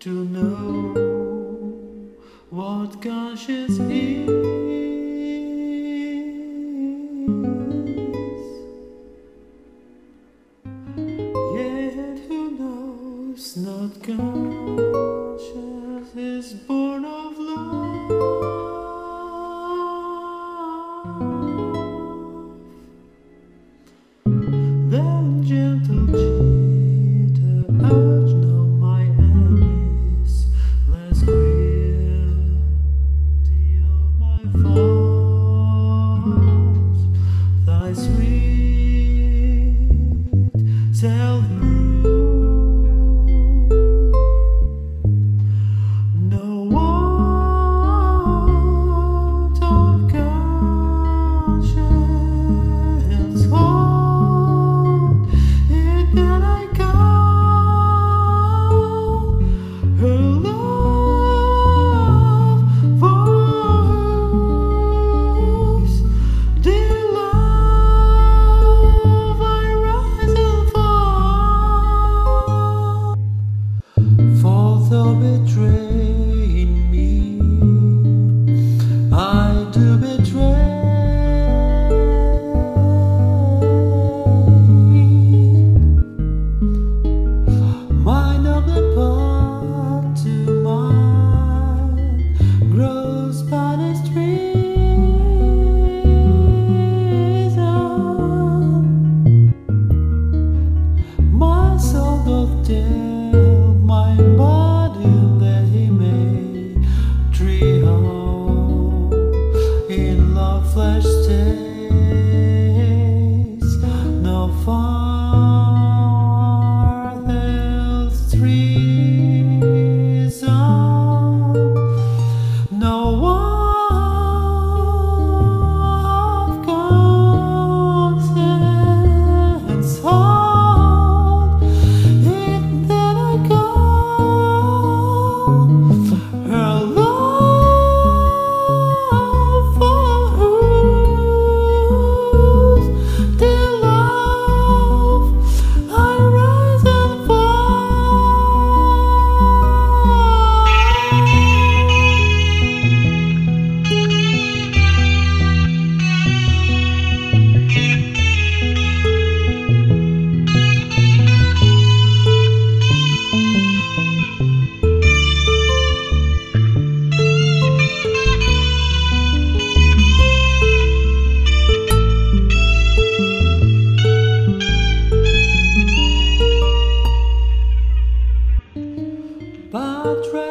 to know what conscience is. Yet who knows not conscience is born of love. That gentle cheater.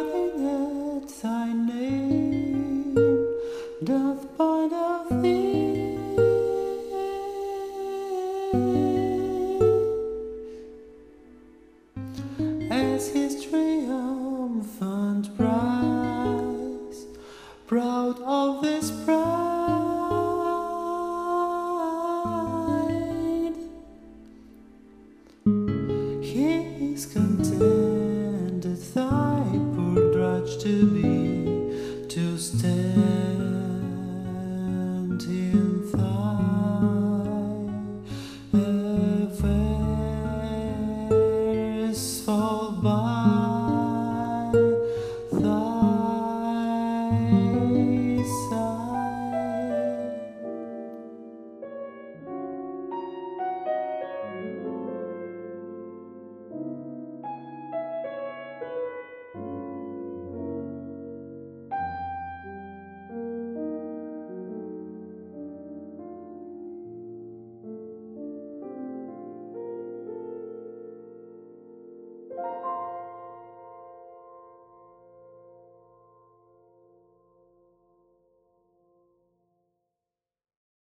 crying at thy name doth part of thee. As his triumphant prize, proud of his pride, he is content. you.